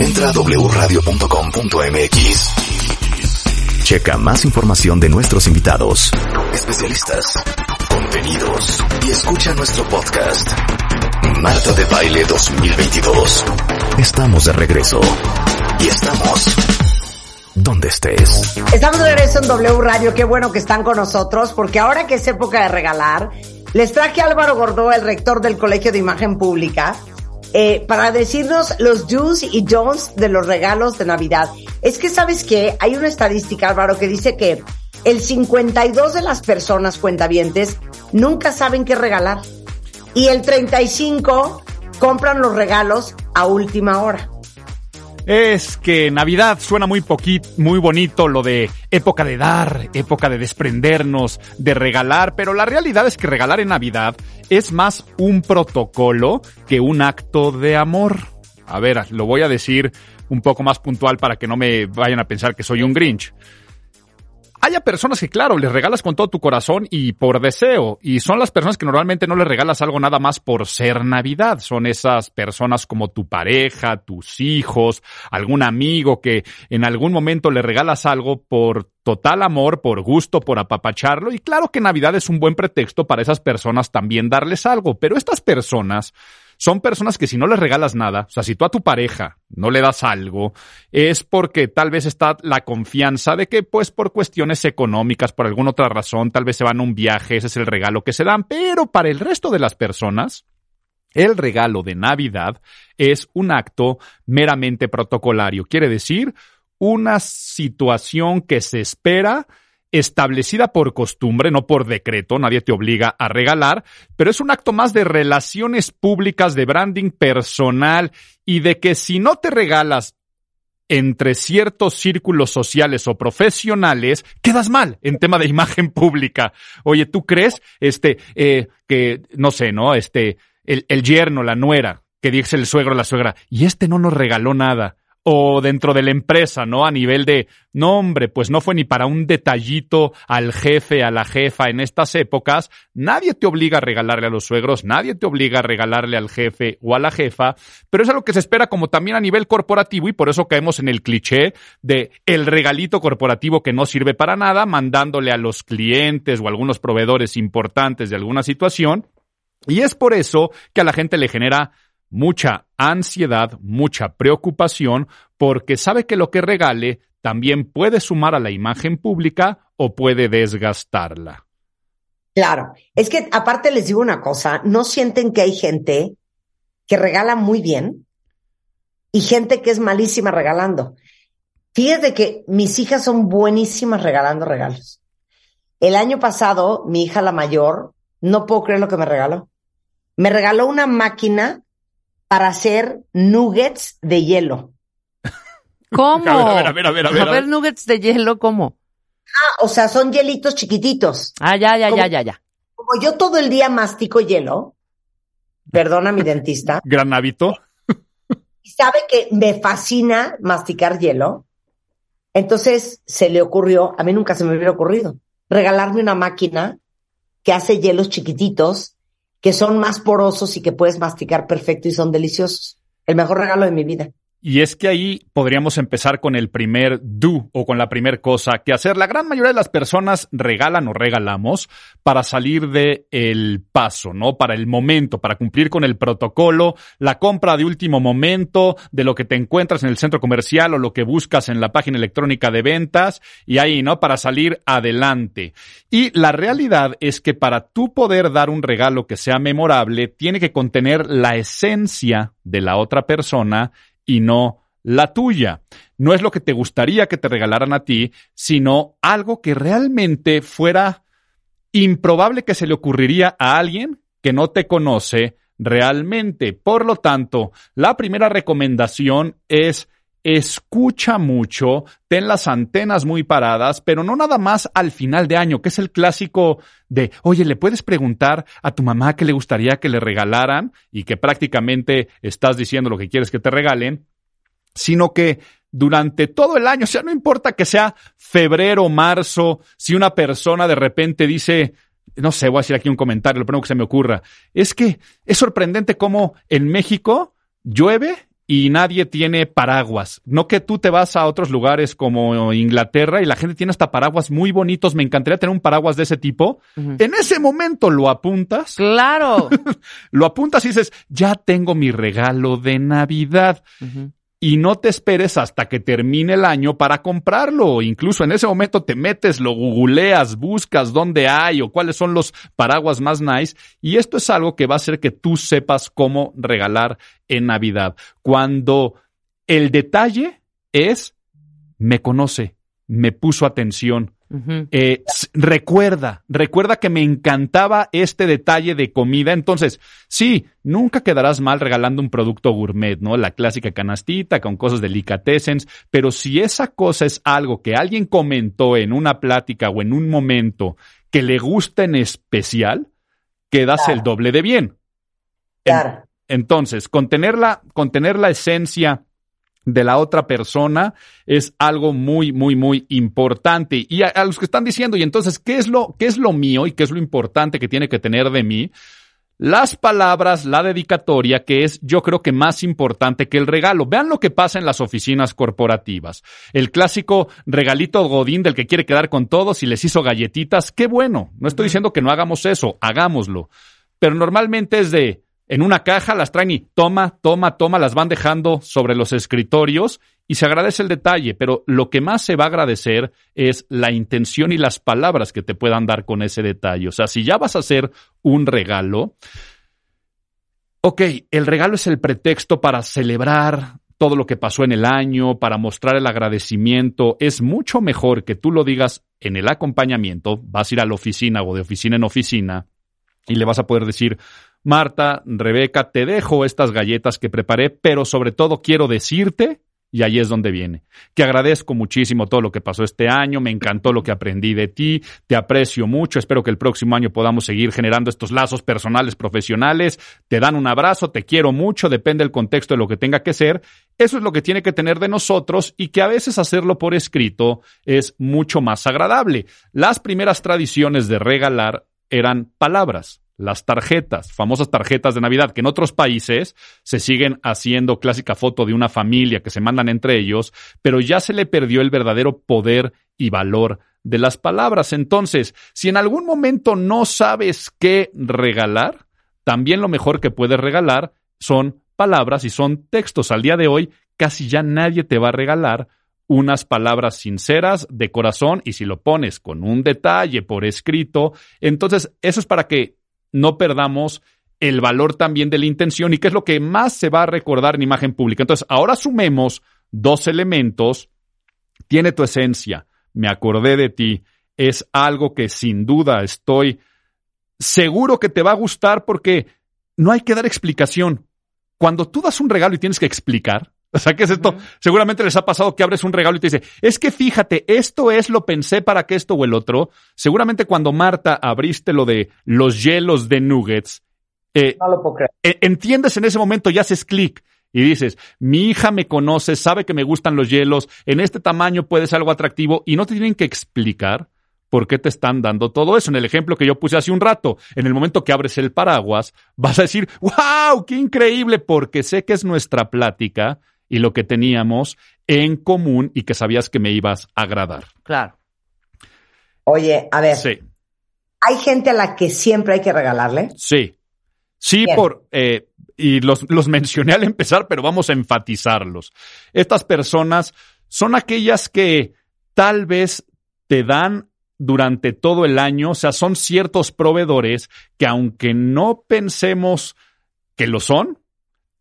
Entra a wradio.com.mx. Checa más información de nuestros invitados, especialistas, contenidos y escucha nuestro podcast. Marta de Baile 2022. Estamos de regreso. Y estamos donde estés. Estamos de regreso en W Radio. Qué bueno que están con nosotros, porque ahora que es época de regalar, les traje a Álvaro Gordó, el rector del Colegio de Imagen Pública, eh, para decirnos los do's y don'ts de los regalos de Navidad. Es que, ¿sabes qué? Hay una estadística, Álvaro, que dice que el 52 de las personas cuentavientes nunca saben qué regalar. Y el 35 compran los regalos a última hora. Es que Navidad suena muy poquito, muy bonito lo de época de dar, época de desprendernos, de regalar, pero la realidad es que regalar en Navidad es más un protocolo que un acto de amor. A ver, lo voy a decir un poco más puntual para que no me vayan a pensar que soy un Grinch haya personas que, claro, les regalas con todo tu corazón y por deseo, y son las personas que normalmente no les regalas algo nada más por ser Navidad, son esas personas como tu pareja, tus hijos, algún amigo que en algún momento le regalas algo por total amor, por gusto, por apapacharlo, y claro que Navidad es un buen pretexto para esas personas también darles algo, pero estas personas son personas que si no les regalas nada, o sea, si tú a tu pareja no le das algo, es porque tal vez está la confianza de que, pues, por cuestiones económicas, por alguna otra razón, tal vez se van a un viaje, ese es el regalo que se dan, pero para el resto de las personas, el regalo de Navidad es un acto meramente protocolario, quiere decir, una situación que se espera establecida por costumbre, no por decreto, nadie te obliga a regalar, pero es un acto más de relaciones públicas, de branding personal y de que si no te regalas entre ciertos círculos sociales o profesionales, quedas mal en tema de imagen pública. Oye, ¿tú crees, este, eh, que, no sé, ¿no? Este, el, yerno, la nuera, que dice el suegro, la suegra, y este no nos regaló nada o dentro de la empresa, ¿no? A nivel de, no hombre, pues no fue ni para un detallito al jefe, a la jefa en estas épocas, nadie te obliga a regalarle a los suegros, nadie te obliga a regalarle al jefe o a la jefa, pero es algo que se espera como también a nivel corporativo y por eso caemos en el cliché de el regalito corporativo que no sirve para nada, mandándole a los clientes o a algunos proveedores importantes de alguna situación. Y es por eso que a la gente le genera mucha ansiedad, mucha preocupación, porque sabe que lo que regale también puede sumar a la imagen pública o puede desgastarla. Claro, es que aparte les digo una cosa, ¿no sienten que hay gente que regala muy bien y gente que es malísima regalando? Fíjate que mis hijas son buenísimas regalando regalos. El año pasado, mi hija la mayor, no puedo creer lo que me regaló. Me regaló una máquina para hacer nuggets de hielo. ¿Cómo? A ver, a ver, a ver, a ver. A ver, nuggets de hielo, ¿cómo? Ah, o sea, son hielitos chiquititos. Ah, ya, ya, ya, ya, ya. Como yo todo el día mastico hielo, perdona mi dentista, Gran hábito. y sabe que me fascina masticar hielo, entonces se le ocurrió, a mí nunca se me hubiera ocurrido, regalarme una máquina que hace hielos chiquititos, que son más porosos y que puedes masticar perfecto y son deliciosos. El mejor regalo de mi vida. Y es que ahí podríamos empezar con el primer do o con la primer cosa que hacer. La gran mayoría de las personas regalan o regalamos para salir de el paso, ¿no? Para el momento, para cumplir con el protocolo, la compra de último momento, de lo que te encuentras en el centro comercial o lo que buscas en la página electrónica de ventas y ahí, ¿no? Para salir adelante. Y la realidad es que para tú poder dar un regalo que sea memorable, tiene que contener la esencia de la otra persona y no la tuya. No es lo que te gustaría que te regalaran a ti, sino algo que realmente fuera improbable que se le ocurriría a alguien que no te conoce realmente. Por lo tanto, la primera recomendación es escucha mucho, ten las antenas muy paradas, pero no nada más al final de año, que es el clásico de, oye, ¿le puedes preguntar a tu mamá qué le gustaría que le regalaran? Y que prácticamente estás diciendo lo que quieres que te regalen, sino que durante todo el año, o sea, no importa que sea febrero, marzo, si una persona de repente dice, no sé, voy a decir aquí un comentario, lo primero que se me ocurra, es que es sorprendente cómo en México llueve y nadie tiene paraguas. No que tú te vas a otros lugares como Inglaterra y la gente tiene hasta paraguas muy bonitos. Me encantaría tener un paraguas de ese tipo. En ese momento lo apuntas. Claro. lo apuntas y dices, ya tengo mi regalo de Navidad. Y no te esperes hasta que termine el año para comprarlo. Incluso en ese momento te metes, lo googleas, buscas dónde hay o cuáles son los paraguas más nice. Y esto es algo que va a hacer que tú sepas cómo regalar en Navidad. Cuando el detalle es, me conoce, me puso atención, eh, recuerda, recuerda que me encantaba este detalle de comida. Entonces, sí, nunca quedarás mal regalando un producto gourmet, ¿no? La clásica canastita con cosas delicatessens. Pero si esa cosa es algo que alguien comentó en una plática o en un momento que le gusta en especial, quedas el doble de bien. Claro. entonces, contener la, contener la esencia de la otra persona es algo muy, muy, muy importante. Y a, los que están diciendo, y entonces, ¿qué es lo, qué es lo mío y qué es lo importante que tiene que tener de mí? Las palabras, la dedicatoria, que es yo creo que más importante que el regalo. Vean lo que pasa en las oficinas corporativas. El clásico regalito godín del que quiere quedar con todos y les hizo galletitas. Qué bueno. No estoy diciendo que no hagamos eso, hagámoslo. Pero normalmente es de, en una caja, las traen y toma, toma, toma, las van dejando sobre los escritorios y se agradece el detalle, pero lo que más se va a agradecer es la intención y las palabras que te puedan dar con ese detalle. O sea, si ya vas a hacer un regalo, ok, el regalo es el pretexto para celebrar todo lo que pasó en el año, para mostrar el agradecimiento. Es mucho mejor que tú lo digas en el acompañamiento, vas a ir a la oficina o de oficina en oficina y le vas a poder decir, Marta, Rebeca, te dejo estas galletas que preparé, pero sobre todo quiero decirte, y ahí es donde viene, que agradezco muchísimo todo lo que pasó este año, me encantó lo que aprendí de ti, te aprecio mucho, espero que el próximo año podamos seguir generando estos lazos personales, profesionales, te dan un abrazo, te quiero mucho, depende del contexto de lo que tenga que ser, eso es lo que tiene que tener de nosotros y que a veces hacerlo por escrito es mucho más agradable. Las primeras tradiciones de regalar eran palabras las tarjetas, famosas tarjetas de Navidad, que en otros países se siguen haciendo clásica foto de una familia que se mandan entre ellos, pero ya se le perdió el verdadero poder y valor de las palabras. Entonces, si en algún momento no sabes qué regalar, también lo mejor que puedes regalar son palabras y son textos. Al día de hoy, casi ya nadie te va a regalar unas palabras sinceras de corazón y si lo pones con un detalle por escrito, entonces eso es para que no perdamos el valor también de la intención y qué es lo que más se va a recordar en imagen pública. Entonces, ahora sumemos dos elementos. Tiene tu esencia, me acordé de ti, es algo que sin duda estoy seguro que te va a gustar porque no hay que dar explicación. Cuando tú das un regalo y tienes que explicar, o sea, ¿qué es esto? Seguramente les ha pasado que abres un regalo y te dice, es que fíjate, esto es, lo pensé para que esto o el otro. Seguramente cuando Marta abriste lo de los hielos de nuggets, eh, e, entiendes en ese momento y haces clic y dices, mi hija me conoce, sabe que me gustan los hielos, en este tamaño puede ser algo atractivo y no te tienen que explicar por qué te están dando todo eso. En el ejemplo que yo puse hace un rato, en el momento que abres el paraguas, vas a decir, wow, qué increíble, porque sé que es nuestra plática y lo que teníamos en común y que sabías que me ibas a agradar. Claro. Oye, a ver. Sí. ¿Hay gente a la que siempre hay que regalarle? Sí. Sí, por. Eh, y los, los mencioné al empezar, pero vamos a enfatizarlos. Estas personas son aquellas que tal vez te dan durante todo el año, o sea, son ciertos proveedores que aunque no pensemos que lo son,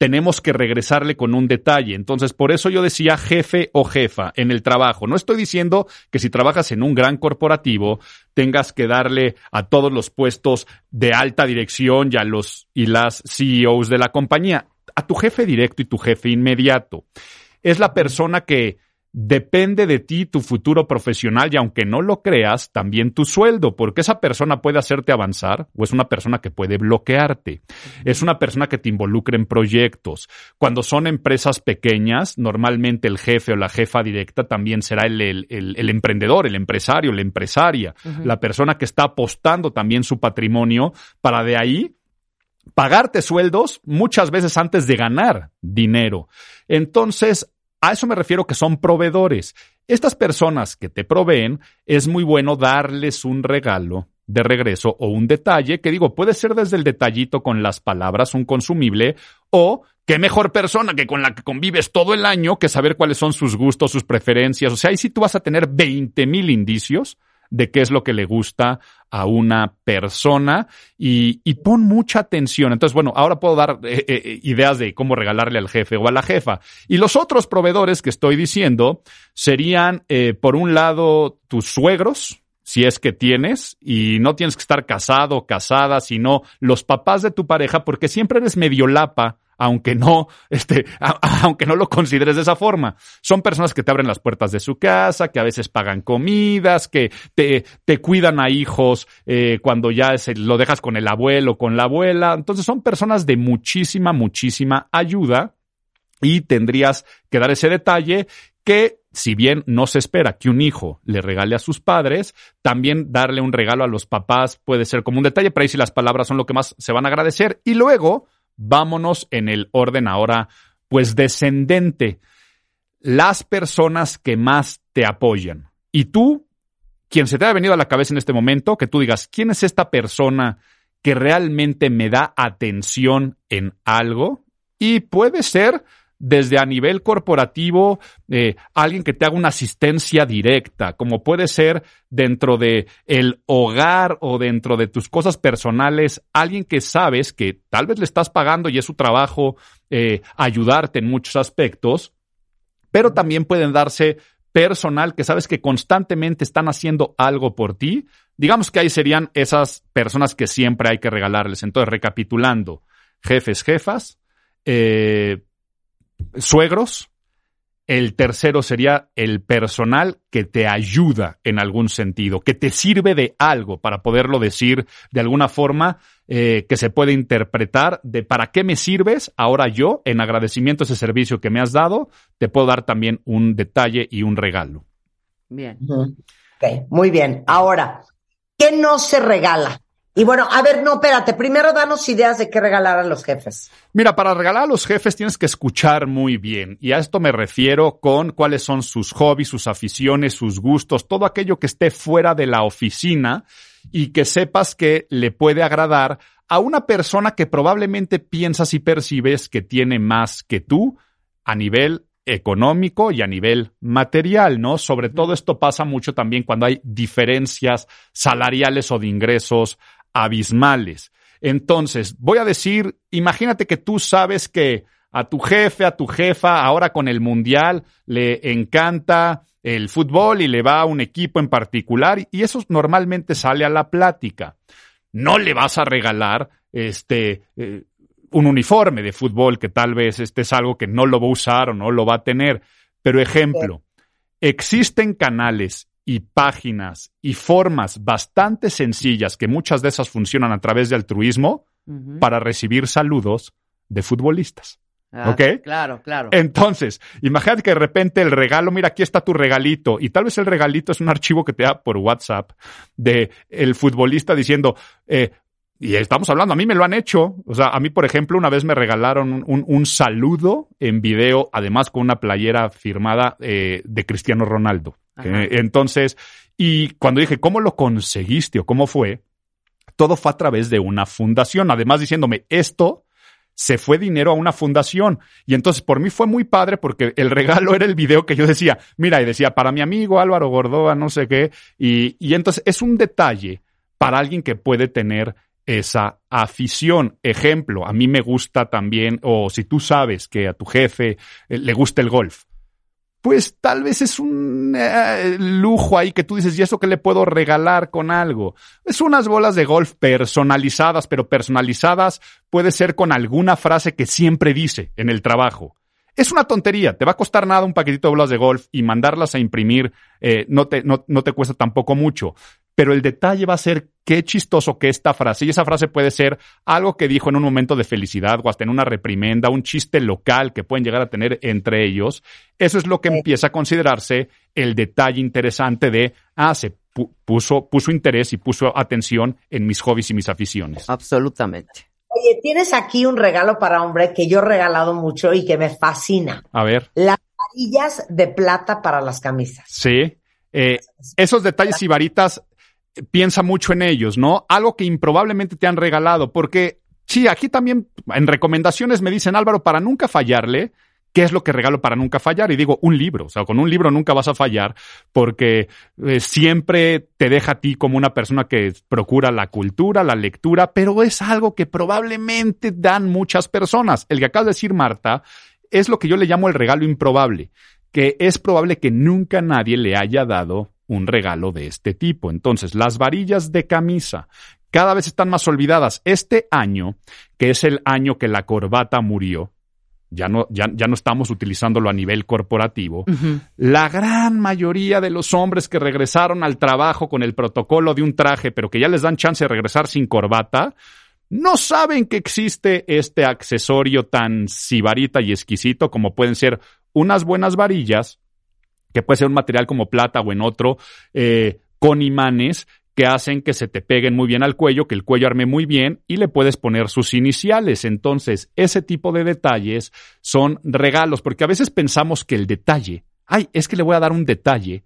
tenemos que regresarle con un detalle. Entonces, por eso yo decía jefe o jefa en el trabajo. No estoy diciendo que si trabajas en un gran corporativo tengas que darle a todos los puestos de alta dirección y a los y las CEOs de la compañía, a tu jefe directo y tu jefe inmediato. Es la persona que depende de ti tu futuro profesional y aunque no lo creas, también tu sueldo, porque esa persona puede hacerte avanzar o es una persona que puede bloquearte. Es una persona que te involucra en proyectos. Cuando son empresas pequeñas, normalmente el jefe o la jefa directa también será el, el, emprendedor, el empresario, la empresaria, la persona que está apostando también su patrimonio para de ahí pagarte sueldos muchas veces antes de ganar dinero. Entonces, a eso me refiero que son proveedores. Estas personas que te proveen, es muy bueno darles un regalo de regreso o un detalle, que digo, puede ser desde el detallito con las palabras, un consumible, o qué mejor persona que con la que convives todo el año que saber cuáles son sus gustos, sus preferencias. O sea, ahí sí tú vas a tener 20 mil indicios de qué es lo que le gusta a una persona y, y pon mucha atención. Entonces, bueno, ahora puedo dar eh, eh, ideas de cómo regalarle al jefe o a la jefa. Y los otros proveedores que estoy diciendo serían, eh, por un lado, tus suegros, si es que tienes, y no tienes que estar casado o casada, sino los papás de tu pareja, porque siempre eres medio lapa aunque no, este, aunque no lo consideres de esa forma. Son personas que te abren las puertas de su casa, que a veces pagan comidas, que te, te cuidan a hijos eh, cuando ya lo dejas con el abuelo, con la abuela. Entonces son personas de muchísima, muchísima ayuda y tendrías que dar ese detalle que si bien no se espera que un hijo le regale a sus padres, también darle un regalo a los papás puede ser como un detalle, pero ahí si las palabras son lo que más se van a agradecer. Y luego, vámonos en el orden ahora, pues descendente. Las personas que más te apoyan. Y tú, quien se te ha venido a la cabeza en este momento, que tú digas, ¿quién es esta persona que realmente me da atención en algo? Y puede ser desde a nivel corporativo, eh, alguien que te haga una asistencia directa, como puede ser dentro de el hogar o dentro de tus cosas personales, alguien que sabes que tal vez le estás pagando y es su trabajo eh, ayudarte en muchos aspectos, pero también pueden darse personal que sabes que constantemente están haciendo algo por ti. Digamos que ahí serían esas personas que siempre hay que regalarles. Entonces, recapitulando, jefes, jefas, eh, suegros. El tercero sería el personal que te ayuda en algún sentido, que te sirve de algo para poderlo decir de alguna forma eh, que se puede interpretar de para qué me sirves. Ahora yo, en agradecimiento a ese servicio que me has dado, te puedo dar también un detalle y un regalo. Bien. Ok, muy bien. Ahora, ¿qué no se regala? Y bueno, a ver, no, espérate, primero danos ideas de qué regalar a los jefes. Mira, para regalar a los jefes tienes que escuchar muy bien. Y a esto me refiero con cuáles son sus hobbies, sus aficiones, sus gustos, todo aquello que esté fuera de la oficina y que sepas que le puede agradar a una persona que probablemente piensas y percibes que tiene más que tú a nivel económico y a nivel material, ¿no? Sobre todo esto pasa mucho también cuando hay diferencias salariales o de ingresos abismales. Entonces, voy a decir, imagínate que tú sabes que a tu jefe, a tu jefa, ahora con el mundial, le encanta el fútbol y le va a un equipo en particular y eso normalmente sale a la plática. No le vas a regalar este eh, un uniforme de fútbol que tal vez este es algo que no lo va a usar o no lo va a tener. Pero ejemplo, existen canales y páginas y formas bastante sencillas que muchas de esas funcionan a través de altruismo para recibir saludos de futbolistas. Ah, ¿Ok? Claro, claro. Entonces, imagínate que de repente el regalo, mira, aquí está tu regalito, y tal vez el regalito es un archivo que te da por WhatsApp de el futbolista diciendo, eh, y estamos hablando, a mí me lo han hecho. O sea, a mí, por ejemplo, una vez me regalaron un, un saludo en video, además con una playera firmada eh, de Cristiano Ronaldo. Entonces, y cuando dije, ¿cómo lo conseguiste o cómo fue? Todo fue a través de una fundación. Además, diciéndome, esto se fue dinero a una fundación. Y entonces por mí fue muy padre porque el regalo era el video que yo decía, mira, y decía, para mi amigo Álvaro Gordoa, no sé qué. Y, y entonces es un detalle para alguien que puede tener esa afición. Ejemplo, a mí me gusta también, o si tú sabes que a tu jefe eh, le gusta el golf, pues tal vez es un eh, lujo ahí que tú dices, ¿y eso qué le puedo regalar con algo? Es unas bolas de golf personalizadas, pero personalizadas puede ser con alguna frase que siempre dice en el trabajo. Es una tontería, te va a costar nada un paquetito de bolas de golf y mandarlas a imprimir eh, no, te, no, no te cuesta tampoco mucho pero el detalle va a ser qué chistoso que esta frase, y esa frase puede ser algo que dijo en un momento de felicidad o hasta en una reprimenda, un chiste local que pueden llegar a tener entre ellos, eso es lo que empieza a considerarse el detalle interesante de, ah, se puso, puso interés y puso atención en mis hobbies y mis aficiones. Absolutamente. Oye, tienes aquí un regalo para hombre que yo he regalado mucho y que me fascina. A ver. Las varillas de plata para las camisas. Sí. Eh, esos detalles y varitas, piensa mucho en ellos, ¿no? Algo que improbablemente te han regalado, porque sí, aquí también en recomendaciones me dicen, Álvaro, para nunca fallarle, ¿Qué es lo que regalo para nunca fallar? Y digo, un libro. O sea, con un libro nunca vas a fallar porque eh, siempre te deja a ti como una persona que procura la cultura, la lectura, pero es algo que probablemente dan muchas personas. El que acaba de decir Marta es lo que yo le llamo el regalo improbable, que es probable que nunca nadie le haya dado un regalo de este tipo. Entonces, las varillas de camisa cada vez están más olvidadas. Este año, que es el año que la corbata murió, ya no, ya, ya no estamos utilizándolo a nivel corporativo, la gran mayoría de los hombres que regresaron al trabajo con el protocolo de un traje, pero que ya les dan chance de regresar sin corbata, no saben que existe este accesorio tan sibarita y exquisito como pueden ser unas buenas varillas, que puede ser un material como plata o en otro, eh, con imanes que hacen que se te peguen muy bien al cuello, que el cuello arme muy bien y le puedes poner sus iniciales. Entonces, ese tipo de detalles son regalos, porque a veces pensamos que el detalle, ay, es que le voy a dar un detalle.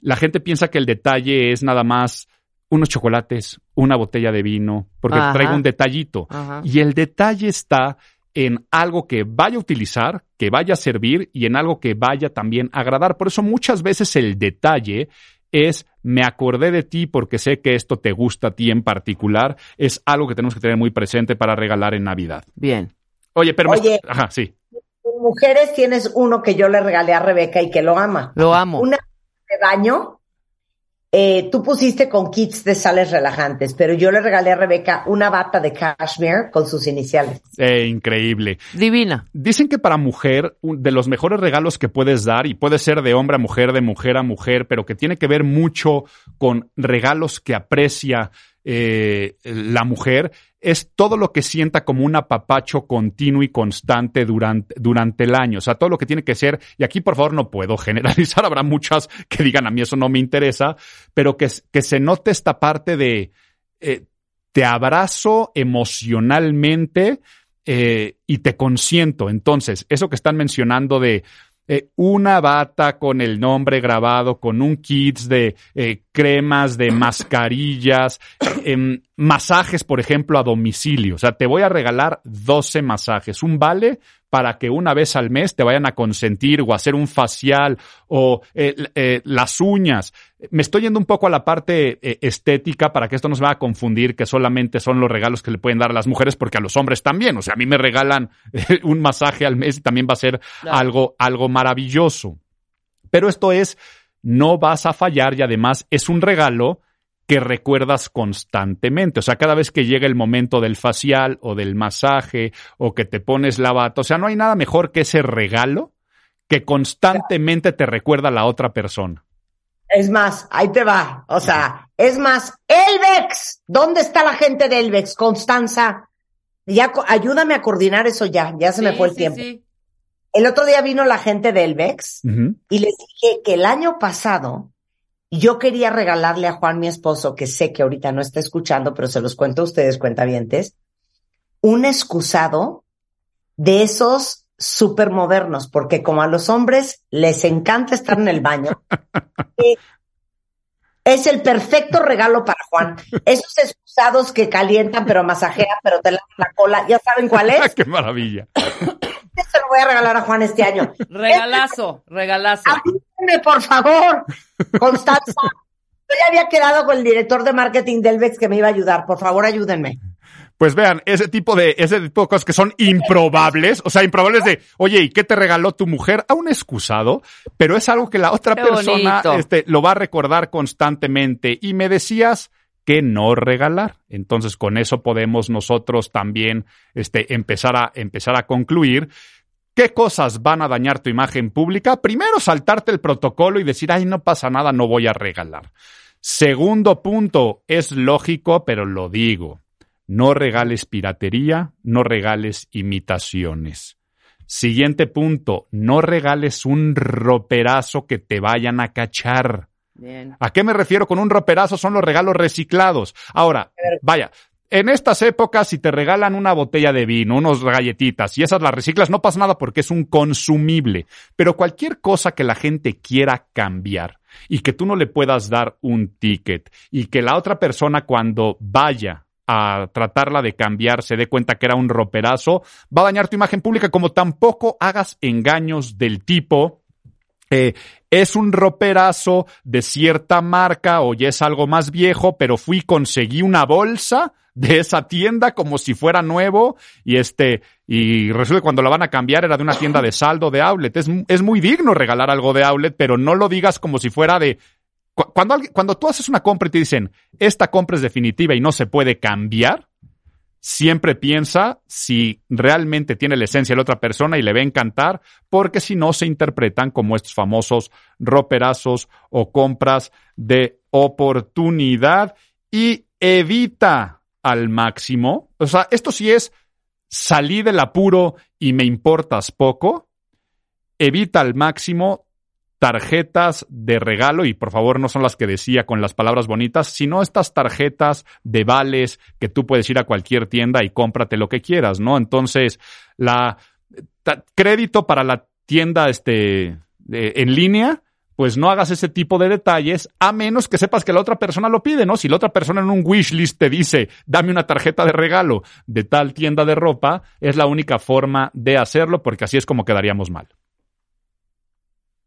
La gente piensa que el detalle es nada más unos chocolates, una botella de vino, porque traigo un detallito. Y el detalle está en algo que vaya a utilizar, que vaya a servir y en algo que vaya también a agradar. Por eso muchas veces el detalle es me acordé de ti porque sé que esto te gusta a ti en particular, es algo que tenemos que tener muy presente para regalar en Navidad. Bien. Oye, pero... Oye, Ajá, sí. Mujeres tienes uno que yo le regalé a Rebeca y que lo ama. Lo amo. Una de baño eh, tú pusiste con kits de sales relajantes, pero yo le regalé a Rebeca una bata de cashmere con sus iniciales. Eh, increíble. Divina. Dicen que para mujer, de los mejores regalos que puedes dar, y puede ser de hombre a mujer, de mujer a mujer, pero que tiene que ver mucho con regalos que aprecia eh, la mujer, es todo lo que sienta como un apapacho continuo y constante durante, durante el año. O sea, todo lo que tiene que ser, y aquí por favor no puedo generalizar, habrá muchas que digan a mí eso no me interesa, pero que, que se note esta parte de eh, te abrazo emocionalmente eh, y te consiento. Entonces, eso que están mencionando de eh, una bata con el nombre grabado, con un kit de eh, cremas, de mascarillas, em, masajes, por ejemplo, a domicilio. O sea, te voy a regalar 12 masajes, un vale para que una vez al mes te vayan a consentir o hacer un facial o eh, eh, las uñas. Me estoy yendo un poco a la parte eh, estética para que esto no se vaya a confundir que solamente son los regalos que le pueden dar a las mujeres porque a los hombres también. O sea, a mí me regalan un masaje al mes y también va a ser algo, algo maravilloso. Pero esto es, no vas a fallar y además es un regalo que recuerdas constantemente. O sea, cada vez que llega el momento del facial o del masaje o que te pones la bata, o sea, no hay nada mejor que ese regalo que constantemente te recuerda a la otra persona. Es más, ahí te va. O sea, es más, Elvex, ¿dónde está la gente de Elvex? Constanza, ya ayúdame a coordinar eso ya, ya se me fue el tiempo. El otro día vino la gente de Elvex y les dije que el año pasado yo quería regalarle a Juan, mi esposo, que sé que ahorita no está escuchando, pero se los cuento a ustedes, cuentavientes, un excusado de esos súper modernos, porque como a los hombres les encanta estar en el baño, eh, es el perfecto regalo para Juan. Esos excusados que calientan, pero masajean, pero te lavan la cola, ¿ya saben cuál es? ¡Qué maravilla! Se lo voy a regalar a Juan este año. Regalazo, regalazo. Ayúdenme, por favor, Constanza. Yo ya había quedado con el director de marketing del VEX que me iba a ayudar. Por favor, ayúdenme. Pues vean, ese tipo de, ese tipo de cosas que son improbables, o sea, improbables de, oye, ¿y qué te regaló tu mujer? A un excusado, pero es algo que la otra persona este, lo va a recordar constantemente. Y me decías que no regalar. Entonces, con eso podemos nosotros también este, empezar, a, empezar a concluir. ¿Qué cosas van a dañar tu imagen pública? Primero, saltarte el protocolo y decir, ay, no pasa nada, no voy a regalar. Segundo punto, es lógico, pero lo digo. No regales piratería, no regales imitaciones. Siguiente punto, no regales un roperazo que te vayan a cachar. ¿A qué me refiero con un roperazo? Son los regalos reciclados. Ahora, vaya, en estas épocas, si te regalan una botella de vino, unos galletitas y esas las reciclas, no pasa nada porque es un consumible. Pero cualquier cosa que la gente quiera cambiar y que tú no le puedas dar un ticket y que la otra persona cuando vaya a tratarla de cambiar se dé cuenta que era un roperazo, va a dañar tu imagen pública como tampoco hagas engaños del tipo eh, es un roperazo de cierta marca o ya es algo más viejo, pero fui, conseguí una bolsa de esa tienda como si fuera nuevo y este, y resulta que cuando la van a cambiar era de una tienda de saldo de outlet. Es, es muy digno regalar algo de outlet, pero no lo digas como si fuera de, cuando, cuando tú haces una compra y te dicen, esta compra es definitiva y no se puede cambiar, siempre piensa si realmente tiene la esencia de la otra persona y le va a encantar, porque si no se interpretan como estos famosos roperazos o compras de oportunidad y evita al máximo. O sea, esto sí es salí del apuro y me importas poco. Evita al máximo tarjetas de regalo, y por favor no son las que decía con las palabras bonitas, sino estas tarjetas de vales que tú puedes ir a cualquier tienda y cómprate lo que quieras, ¿no? Entonces, la crédito para la tienda este, en línea pues no hagas ese tipo de detalles a menos que sepas que la otra persona lo pide, ¿no? Si la otra persona en un wish list te dice, dame una tarjeta de regalo de tal tienda de ropa, es la única forma de hacerlo porque así es como quedaríamos mal.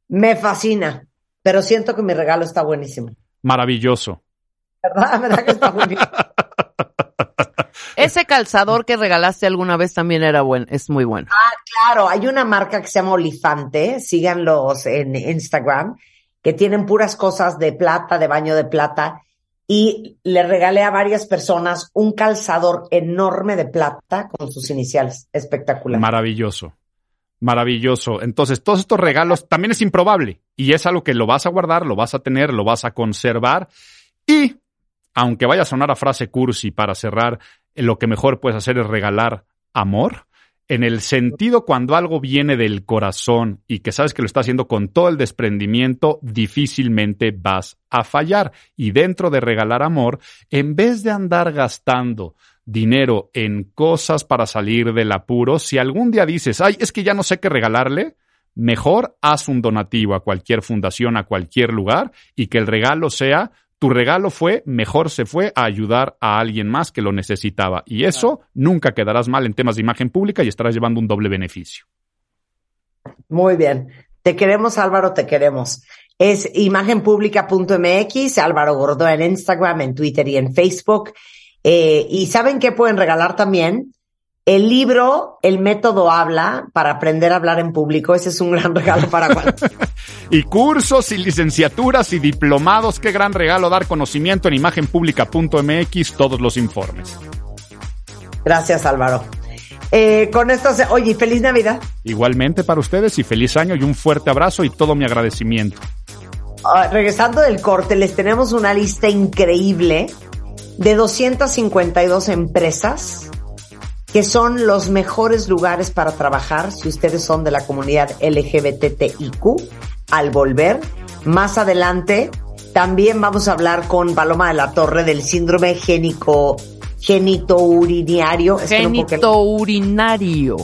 Me fascina, pero siento que mi regalo está buenísimo. Maravilloso. ¿Verdad? ¿Verdad que está buenísimo? Ese calzador que regalaste alguna vez también era bueno, es muy bueno. Ah, claro, hay una marca que se llama Olifante, síganlos en Instagram, que tienen puras cosas de plata, de baño de plata, y le regalé a varias personas un calzador enorme de plata con sus iniciales. Espectacular. Maravilloso. Maravilloso. Entonces, todos estos regalos también es improbable y es algo que lo vas a guardar, lo vas a tener, lo vas a conservar y aunque vaya a sonar a frase cursi para cerrar lo que mejor puedes hacer es regalar amor, en el sentido cuando algo viene del corazón y que sabes que lo está haciendo con todo el desprendimiento, difícilmente vas a fallar. Y dentro de regalar amor, en vez de andar gastando dinero en cosas para salir del apuro, si algún día dices, ay, es que ya no sé qué regalarle, mejor haz un donativo a cualquier fundación, a cualquier lugar y que el regalo sea tu regalo fue, mejor se fue a ayudar a alguien más que lo necesitaba. Y eso nunca quedarás mal en temas de imagen pública y estarás llevando un doble beneficio. Muy bien. Te queremos, Álvaro, te queremos. Es imagenpublica.mx, Álvaro Gordo en Instagram, en Twitter y en Facebook. Eh, y ¿saben qué pueden regalar también? El libro, El método habla, para aprender a hablar en público. Ese es un gran regalo para cualquiera. y cursos y licenciaturas y diplomados. Qué gran regalo dar conocimiento en imagenpublica.mx, todos los informes. Gracias, Álvaro. Eh, con esto, se... oye, feliz Navidad. Igualmente para ustedes y feliz año y un fuerte abrazo y todo mi agradecimiento. Ah, regresando del corte, les tenemos una lista increíble de 252 empresas que son los mejores lugares para trabajar si ustedes son de la comunidad LGBTIQ al volver. Más adelante también vamos a hablar con Paloma de la Torre del síndrome génico, genitourinario. Genitourinario.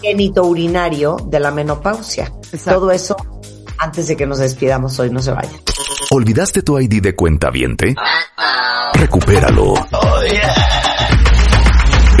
Genitourinario de la menopausia. Todo eso antes de que nos despidamos hoy, no se vayan. ¿Olvidaste tu ID de cuenta viente? Recupéralo. Oh,